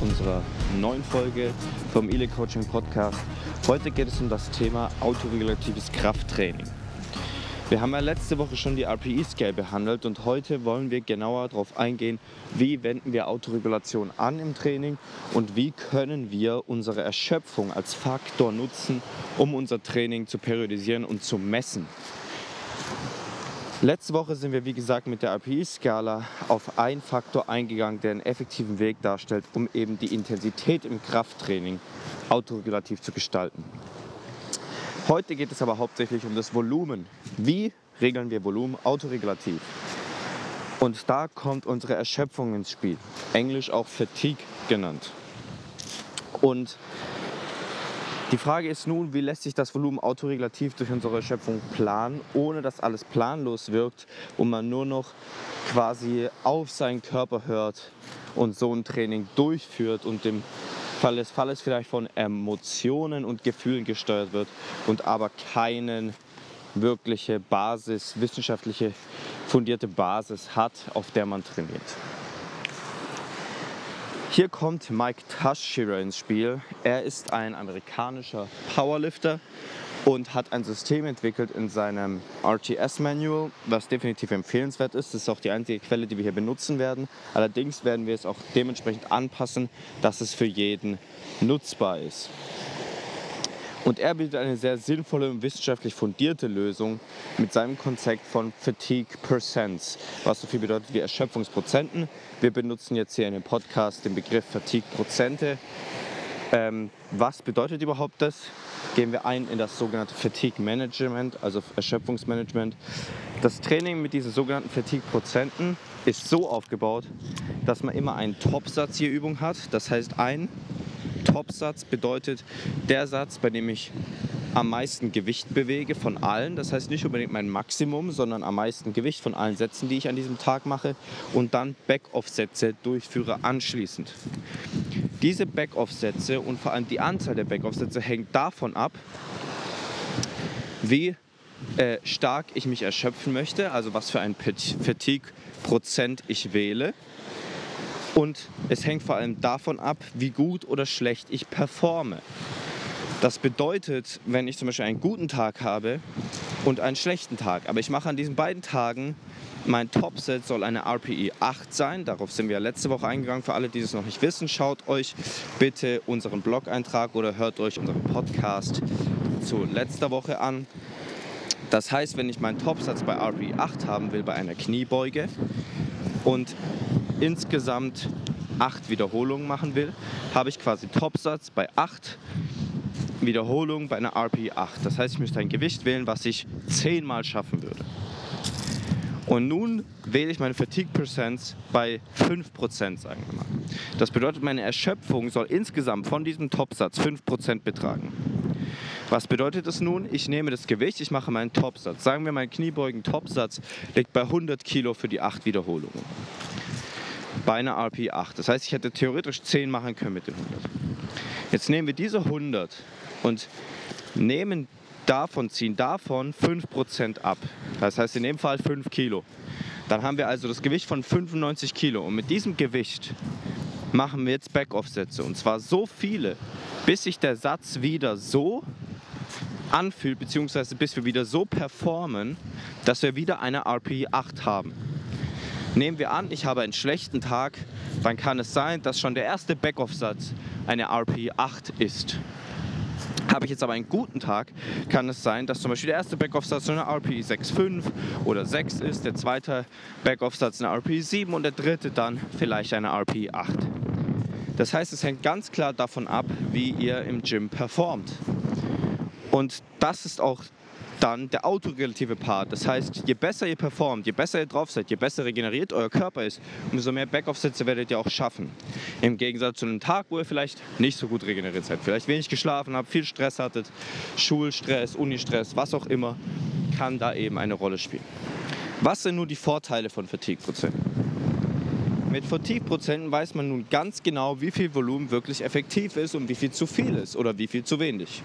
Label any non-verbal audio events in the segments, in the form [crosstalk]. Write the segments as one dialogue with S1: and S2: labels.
S1: unserer neuen Folge vom Ele Coaching Podcast. Heute geht es um das Thema autoregulatives Krafttraining. Wir haben ja letzte Woche schon die RPE-Scale behandelt und heute wollen wir genauer darauf eingehen, wie wenden wir Autoregulation an im Training und wie können wir unsere Erschöpfung als Faktor nutzen, um unser Training zu periodisieren und zu messen. Letzte Woche sind wir, wie gesagt, mit der RPE-Skala auf einen Faktor eingegangen, der einen effektiven Weg darstellt, um eben die Intensität im Krafttraining autoregulativ zu gestalten. Heute geht es aber hauptsächlich um das Volumen. Wie regeln wir Volumen autoregulativ? Und da kommt unsere Erschöpfung ins Spiel, englisch auch Fatigue genannt. Und die Frage ist nun, wie lässt sich das Volumen autoregulativ durch unsere Schöpfung planen, ohne dass alles planlos wirkt und man nur noch quasi auf seinen Körper hört und so ein Training durchführt und im Fall des Falles vielleicht von Emotionen und Gefühlen gesteuert wird und aber keine wirkliche Basis, wissenschaftliche fundierte Basis hat, auf der man trainiert. Hier kommt Mike Tushira ins Spiel. Er ist ein amerikanischer Powerlifter und hat ein System entwickelt in seinem RTS-Manual, was definitiv empfehlenswert ist. Das ist auch die einzige Quelle, die wir hier benutzen werden. Allerdings werden wir es auch dementsprechend anpassen, dass es für jeden nutzbar ist. Und er bietet eine sehr sinnvolle und wissenschaftlich fundierte Lösung mit seinem Konzept von Fatigue Percents, was so viel bedeutet wie Erschöpfungsprozenten. Wir benutzen jetzt hier in dem Podcast den Begriff Fatigue Prozente. Ähm, was bedeutet überhaupt das? Gehen wir ein in das sogenannte Fatigue Management, also Erschöpfungsmanagement. Das Training mit diesen sogenannten Fatigue Prozenten ist so aufgebaut, dass man immer einen Topsatz je Übung hat. Das heißt, ein Topsatz bedeutet der Satz, bei dem ich am meisten Gewicht bewege von allen. Das heißt nicht unbedingt mein Maximum, sondern am meisten Gewicht von allen Sätzen, die ich an diesem Tag mache. Und dann Backoff-Sätze durchführe anschließend. Diese Backoff-Sätze und vor allem die Anzahl der Backoff-Sätze hängt davon ab, wie äh, stark ich mich erschöpfen möchte, also was für ein Fatigue-Prozent ich wähle. Und es hängt vor allem davon ab, wie gut oder schlecht ich performe. Das bedeutet, wenn ich zum Beispiel einen guten Tag habe und einen schlechten Tag, aber ich mache an diesen beiden Tagen, mein Topset soll eine RPE 8 sein. Darauf sind wir letzte Woche eingegangen. Für alle, die es noch nicht wissen, schaut euch bitte unseren Blog-Eintrag oder hört euch unseren Podcast zu letzter Woche an. Das heißt, wenn ich meinen Topsatz bei RPE 8 haben will, bei einer Kniebeuge und insgesamt acht Wiederholungen machen will, habe ich quasi Topsatz bei acht Wiederholungen bei einer RP 8. Das heißt, ich müsste ein Gewicht wählen, was ich zehnmal schaffen würde. Und nun wähle ich meine Fatigue Percents bei 5%, sagen wir mal. Das bedeutet, meine Erschöpfung soll insgesamt von diesem Topsatz 5% betragen. Was bedeutet das nun? Ich nehme das Gewicht, ich mache meinen Topsatz. Sagen wir, mein Kniebeugen-Topsatz liegt bei 100 Kilo für die 8 Wiederholungen bei einer RP8. Das heißt, ich hätte theoretisch 10 machen können mit den 100. Jetzt nehmen wir diese 100 und nehmen davon, ziehen davon 5% ab. Das heißt in dem Fall 5 Kilo. Dann haben wir also das Gewicht von 95 Kilo. Und mit diesem Gewicht machen wir jetzt Backoff-Sätze. Und zwar so viele, bis sich der Satz wieder so anfühlt, beziehungsweise bis wir wieder so performen, dass wir wieder eine RP 8 haben. Nehmen wir an, ich habe einen schlechten Tag, dann kann es sein, dass schon der erste Backoff-Satz eine RP 8 ist. Habe ich jetzt aber einen guten Tag, kann es sein, dass zum Beispiel der erste Backoff-Satz eine RP 6,5 oder 6 ist, der zweite Backoff-Satz eine RP 7 und der dritte dann vielleicht eine RP 8. Das heißt, es hängt ganz klar davon ab, wie ihr im Gym performt. Und das ist auch dann der autoregulative Part. Das heißt, je besser ihr performt, je besser ihr drauf seid, je besser regeneriert euer Körper ist, umso mehr Backoff-Sätze werdet ihr auch schaffen. Im Gegensatz zu einem Tag, wo ihr vielleicht nicht so gut regeneriert seid, vielleicht wenig geschlafen habt, viel Stress hattet, Schulstress, Unistress, was auch immer, kann da eben eine Rolle spielen. Was sind nun die Vorteile von Fatigue-Prozenten? Mit Fatigue-Prozenten weiß man nun ganz genau, wie viel Volumen wirklich effektiv ist und wie viel zu viel ist oder wie viel zu wenig.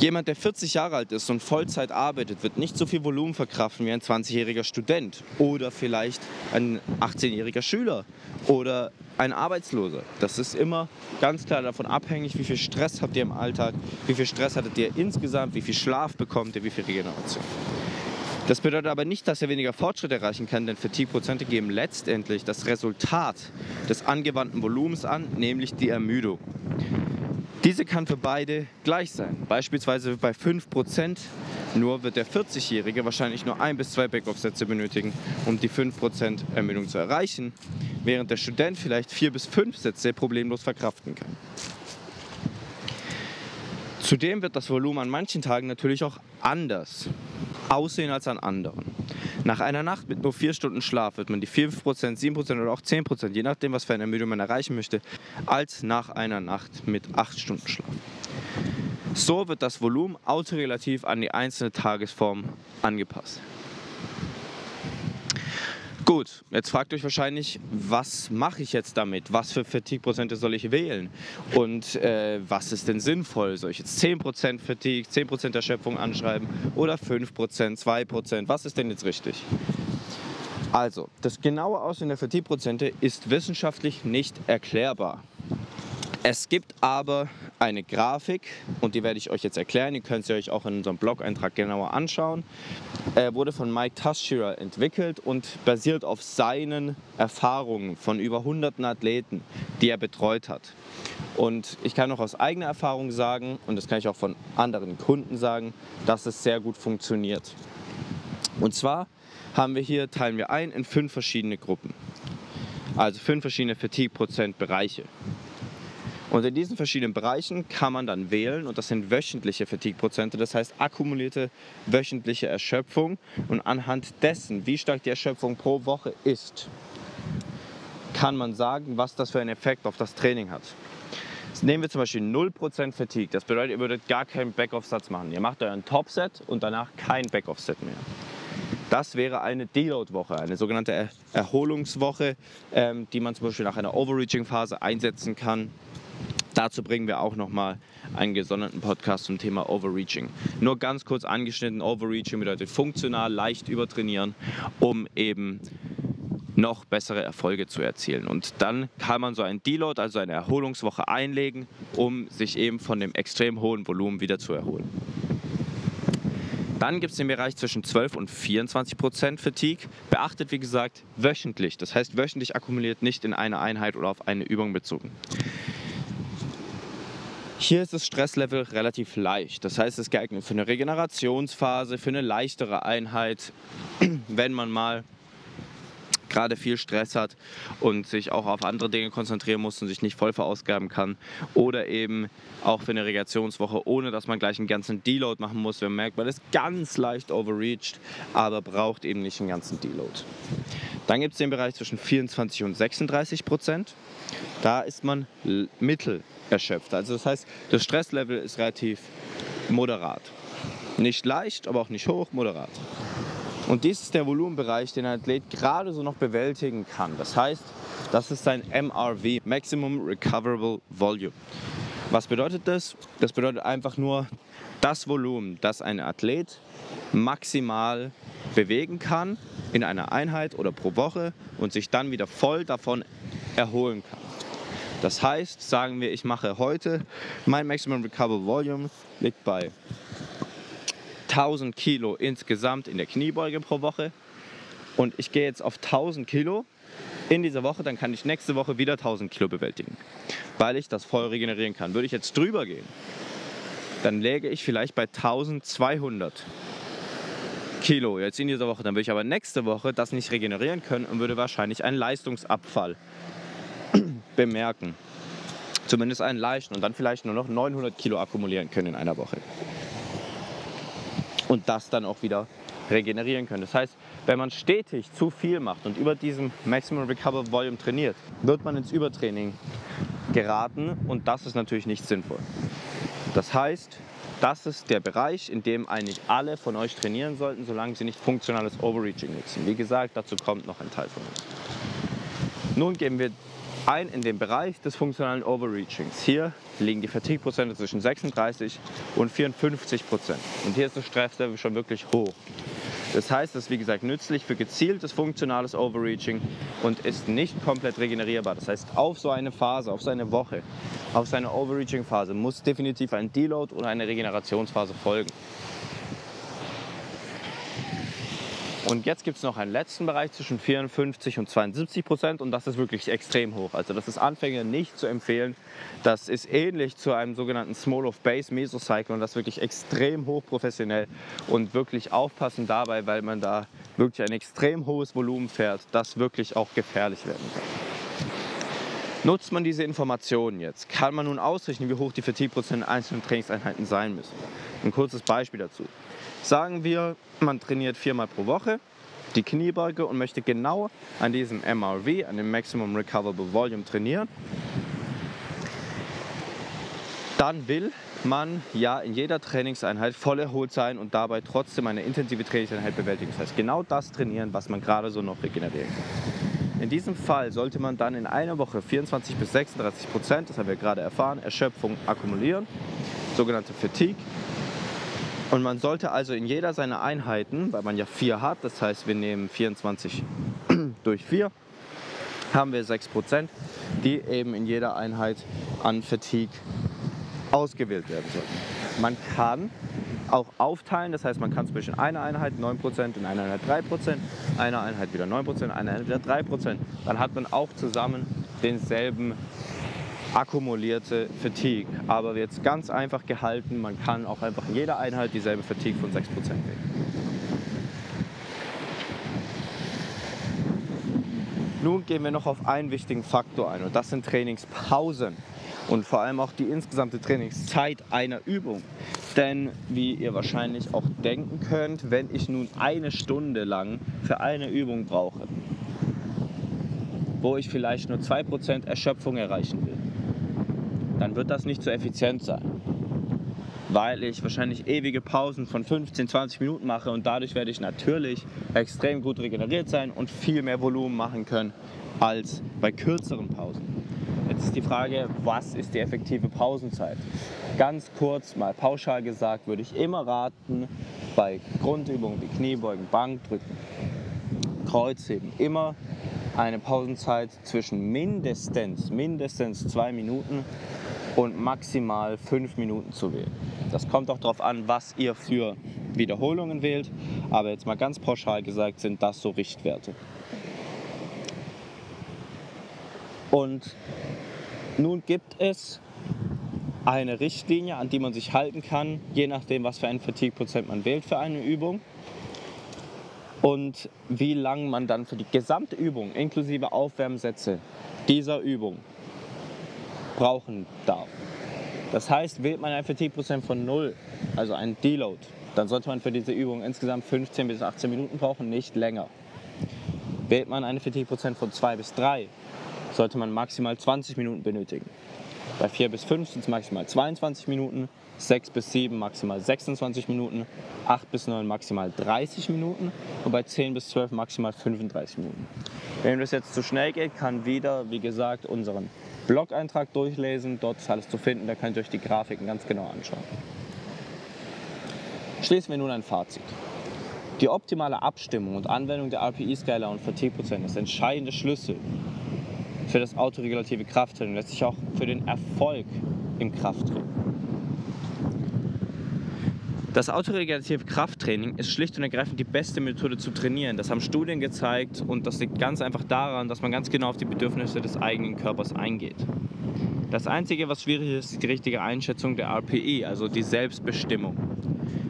S1: Jemand, der 40 Jahre alt ist und Vollzeit arbeitet, wird nicht so viel Volumen verkraften wie ein 20-jähriger Student oder vielleicht ein 18-jähriger Schüler oder ein Arbeitsloser. Das ist immer ganz klar davon abhängig, wie viel Stress habt ihr im Alltag, wie viel Stress hattet ihr insgesamt, wie viel Schlaf bekommt ihr, wie viel Regeneration. Das bedeutet aber nicht, dass er weniger Fortschritt erreichen kann, denn Fatigue-Prozente geben letztendlich das Resultat des angewandten Volumens an, nämlich die Ermüdung. Diese kann für beide gleich sein. Beispielsweise bei 5%, nur wird der 40-Jährige wahrscheinlich nur ein bis zwei Backoff-Sätze benötigen, um die 5% Ermüdung zu erreichen, während der Student vielleicht vier bis fünf Sätze problemlos verkraften kann. Zudem wird das Volumen an manchen Tagen natürlich auch anders aussehen als an anderen. Nach einer Nacht mit nur vier Stunden Schlaf wird man die 5%, 7% oder auch 10%, je nachdem, was für eine Ermüdung man erreichen möchte, als nach einer Nacht mit acht Stunden Schlaf. So wird das Volumen autorelativ an die einzelne Tagesform angepasst. Gut, jetzt fragt euch wahrscheinlich, was mache ich jetzt damit? Was für Fatigue-Prozente soll ich wählen? Und äh, was ist denn sinnvoll? Soll ich jetzt 10% Fatigue, 10% Erschöpfung anschreiben oder 5%, 2%? Was ist denn jetzt richtig? Also, das genaue Aussehen der Fatigue-Prozente ist wissenschaftlich nicht erklärbar. Es gibt aber eine Grafik und die werde ich euch jetzt erklären. Die könnt ihr euch auch in unserem Blog-Eintrag genauer anschauen. Er wurde von Mike Tascherer entwickelt und basiert auf seinen Erfahrungen von über hunderten Athleten, die er betreut hat. Und ich kann auch aus eigener Erfahrung sagen, und das kann ich auch von anderen Kunden sagen, dass es sehr gut funktioniert. Und zwar haben wir hier, teilen wir ein in fünf verschiedene Gruppen. Also fünf verschiedene Fatigue-Prozent-Bereiche. Und in diesen verschiedenen Bereichen kann man dann wählen und das sind wöchentliche Fatigue-Prozente, das heißt akkumulierte wöchentliche Erschöpfung. Und anhand dessen, wie stark die Erschöpfung pro Woche ist, kann man sagen, was das für einen Effekt auf das Training hat. Jetzt nehmen wir zum Beispiel 0% Fatigue. Das bedeutet, ihr würdet gar keinen Backoff-Satz machen. Ihr macht euren Top-Set und danach kein Backoff-Set mehr. Das wäre eine Deload-Woche, eine sogenannte Erholungswoche, ähm, die man zum Beispiel nach einer Overreaching-Phase einsetzen kann Dazu bringen wir auch nochmal einen gesonderten Podcast zum Thema Overreaching. Nur ganz kurz angeschnitten, Overreaching bedeutet funktional, leicht übertrainieren, um eben noch bessere Erfolge zu erzielen. Und dann kann man so ein Deload, also eine Erholungswoche einlegen, um sich eben von dem extrem hohen Volumen wieder zu erholen. Dann gibt es den Bereich zwischen 12 und 24 Prozent Fatigue. Beachtet, wie gesagt, wöchentlich. Das heißt, wöchentlich akkumuliert, nicht in eine Einheit oder auf eine Übung bezogen. Hier ist das Stresslevel relativ leicht. Das heißt, es ist geeignet für eine Regenerationsphase, für eine leichtere Einheit, [clears throat] wenn man mal gerade viel Stress hat und sich auch auf andere Dinge konzentrieren muss und sich nicht voll verausgaben kann. Oder eben auch für eine Regenerationswoche, ohne dass man gleich einen ganzen Deload machen muss, wenn man merkt, man ist ganz leicht overreached, aber braucht eben nicht einen ganzen Deload. Dann gibt es den Bereich zwischen 24 und 36 Prozent. Da ist man mittel erschöpft. Also das heißt, das Stresslevel ist relativ moderat. Nicht leicht, aber auch nicht hoch, moderat. Und dies ist der Volumenbereich, den ein Athlet gerade so noch bewältigen kann. Das heißt, das ist sein MRV, Maximum Recoverable Volume. Was bedeutet das? Das bedeutet einfach nur das Volumen, das ein Athlet maximal bewegen kann in einer Einheit oder pro Woche und sich dann wieder voll davon erholen kann. Das heißt, sagen wir, ich mache heute, mein Maximum Recoverable Volume liegt bei 1000 Kilo insgesamt in der Kniebeuge pro Woche und ich gehe jetzt auf 1000 Kilo in dieser Woche, dann kann ich nächste Woche wieder 1000 Kilo bewältigen, weil ich das voll regenerieren kann. Würde ich jetzt drüber gehen, dann läge ich vielleicht bei 1200 Kilo jetzt in dieser Woche. Dann würde ich aber nächste Woche das nicht regenerieren können und würde wahrscheinlich einen Leistungsabfall [clears throat] bemerken. Zumindest einen leichten und dann vielleicht nur noch 900 Kilo akkumulieren können in einer Woche. Und das dann auch wieder regenerieren können. Das heißt, wenn man stetig zu viel macht und über diesem Maximum Recover Volume trainiert, wird man ins Übertraining geraten und das ist natürlich nicht sinnvoll. Das heißt, das ist der Bereich, in dem eigentlich alle von euch trainieren sollten, solange sie nicht funktionales Overreaching nutzen. Wie gesagt, dazu kommt noch ein Teil von uns. Nun gehen wir ein in den Bereich des funktionalen Overreachings. Hier liegen die Fatigue-Prozente zwischen 36 und 54 Prozent. Und hier ist das Stresslevel schon wirklich hoch. Das heißt, es ist wie gesagt nützlich für gezieltes funktionales Overreaching und ist nicht komplett regenerierbar. Das heißt, auf so eine Phase, auf so eine Woche, auf seine Overreaching-Phase muss definitiv ein Deload oder eine Regenerationsphase folgen. Und jetzt gibt es noch einen letzten Bereich zwischen 54 und 72 Prozent und das ist wirklich extrem hoch. Also das ist Anfänger nicht zu empfehlen. Das ist ähnlich zu einem sogenannten Small of Base Mesocycle und das wirklich extrem hoch professionell und wirklich aufpassen dabei, weil man da wirklich ein extrem hohes Volumen fährt, das wirklich auch gefährlich werden kann. Nutzt man diese Informationen jetzt, kann man nun ausrechnen, wie hoch die Fatigue-Prozent in einzelnen Trainingseinheiten sein müssen. Ein kurzes Beispiel dazu. Sagen wir, man trainiert viermal pro Woche die Kniebeuge und möchte genau an diesem MRV, an dem Maximum Recoverable Volume trainieren. Dann will man ja in jeder Trainingseinheit voll erholt sein und dabei trotzdem eine intensive Trainingseinheit bewältigen. Das heißt, genau das trainieren, was man gerade so noch regenerieren kann. In diesem Fall sollte man dann in einer Woche 24 bis 36 Prozent, das haben wir gerade erfahren, Erschöpfung akkumulieren, sogenannte Fatigue. Und man sollte also in jeder seiner Einheiten, weil man ja vier hat, das heißt wir nehmen 24 [clears throat] durch 4, haben wir 6%, die eben in jeder Einheit an Fatigue ausgewählt werden sollten. Man kann auch aufteilen, das heißt man kann zwischen einer Einheit 9%, in einer Einheit 3%, einer Einheit wieder 9%, einer Einheit wieder 3%. Dann hat man auch zusammen denselben akkumulierte Fatigue. Aber jetzt ganz einfach gehalten, man kann auch einfach in jeder Einheit dieselbe Fatigue von 6% nehmen. Nun gehen wir noch auf einen wichtigen Faktor ein und das sind Trainingspausen und vor allem auch die insgesamte Trainingszeit einer Übung. Denn wie ihr wahrscheinlich auch denken könnt, wenn ich nun eine Stunde lang für eine Übung brauche, wo ich vielleicht nur 2% Erschöpfung erreichen will, dann wird das nicht so effizient sein. Weil ich wahrscheinlich ewige Pausen von 15, 20 Minuten mache und dadurch werde ich natürlich extrem gut regeneriert sein und viel mehr Volumen machen können als bei kürzeren Pausen. Jetzt ist die Frage, was ist die effektive Pausenzeit? Ganz kurz mal pauschal gesagt, würde ich immer raten, bei Grundübungen wie Kniebeugen, Bankdrücken, Kreuzheben, immer eine Pausenzeit zwischen mindestens, mindestens zwei Minuten und maximal fünf Minuten zu wählen. Das kommt auch darauf an, was ihr für Wiederholungen wählt, aber jetzt mal ganz pauschal gesagt sind das so Richtwerte. Und nun gibt es eine Richtlinie, an die man sich halten kann, je nachdem, was für ein Fatigue-Prozent man wählt für eine Übung und wie lang man dann für die gesamte Übung inklusive Aufwärmsätze dieser Übung brauchen darf. Das heißt, wählt man ein FT-Prozent von 0, also ein Deload, dann sollte man für diese Übung insgesamt 15 bis 18 Minuten brauchen, nicht länger. Wählt man eine FT-Prozent von 2 bis 3, sollte man maximal 20 Minuten benötigen. Bei 4 bis 5 sind es maximal 22 Minuten, 6 bis 7 maximal 26 Minuten, 8 bis 9 maximal 30 Minuten und bei 10 bis 12 maximal 35 Minuten. Wenn das jetzt zu schnell geht, kann wieder, wie gesagt, unseren Blog-Eintrag durchlesen. Dort ist alles zu finden, da könnt ihr euch die Grafiken ganz genau anschauen. Schließen wir nun ein Fazit. Die optimale Abstimmung und Anwendung der RPI-Skala und Fatigue-Prozent ist entscheidende Schlüssel für das autoregulative Krafttraining, letztlich auch für den Erfolg im Krafttraining. Das autoregulative Krafttraining ist schlicht und ergreifend die beste Methode zu trainieren. Das haben Studien gezeigt und das liegt ganz einfach daran, dass man ganz genau auf die Bedürfnisse des eigenen Körpers eingeht. Das Einzige, was schwierig ist, ist die richtige Einschätzung der RPE, also die Selbstbestimmung.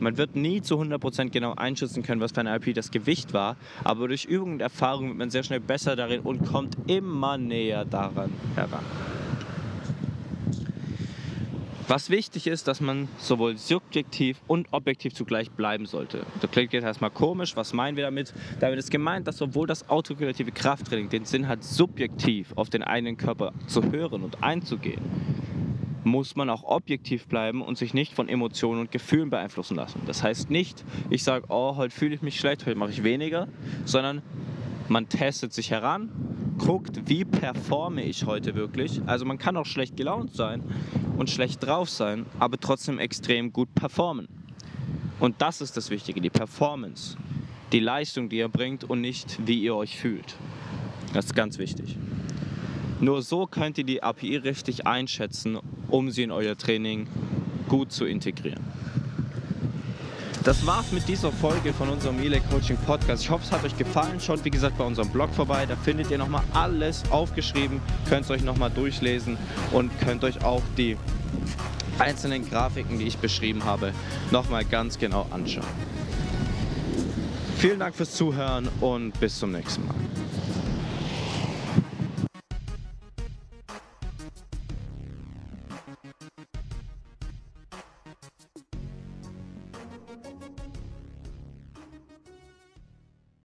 S1: Man wird nie zu 100% genau einschätzen können, was für ein RPE das Gewicht war, aber durch Übung und Erfahrung wird man sehr schnell besser darin und kommt immer näher daran heran. Was wichtig ist, dass man sowohl subjektiv und objektiv zugleich bleiben sollte. Das klingt jetzt erstmal komisch, was meinen wir damit? Damit ist gemeint, dass sowohl das autoregulative Krafttraining den Sinn hat, subjektiv auf den eigenen Körper zu hören und einzugehen, muss man auch objektiv bleiben und sich nicht von Emotionen und Gefühlen beeinflussen lassen. Das heißt nicht, ich sage, oh, heute fühle ich mich schlecht, heute mache ich weniger, sondern man testet sich heran, guckt, wie performe ich heute wirklich. Also man kann auch schlecht gelaunt sein und schlecht drauf sein, aber trotzdem extrem gut performen. Und das ist das Wichtige, die Performance, die Leistung, die ihr bringt und nicht, wie ihr euch fühlt. Das ist ganz wichtig. Nur so könnt ihr die API richtig einschätzen, um sie in euer Training gut zu integrieren. Das war's mit dieser Folge von unserem Melee Coaching Podcast. Ich hoffe, es hat euch gefallen. Schaut wie gesagt bei unserem Blog vorbei. Da findet ihr nochmal alles aufgeschrieben. Könnt es euch nochmal durchlesen und könnt euch auch die einzelnen Grafiken, die ich beschrieben habe, nochmal ganz genau anschauen. Vielen Dank fürs Zuhören und bis zum nächsten Mal.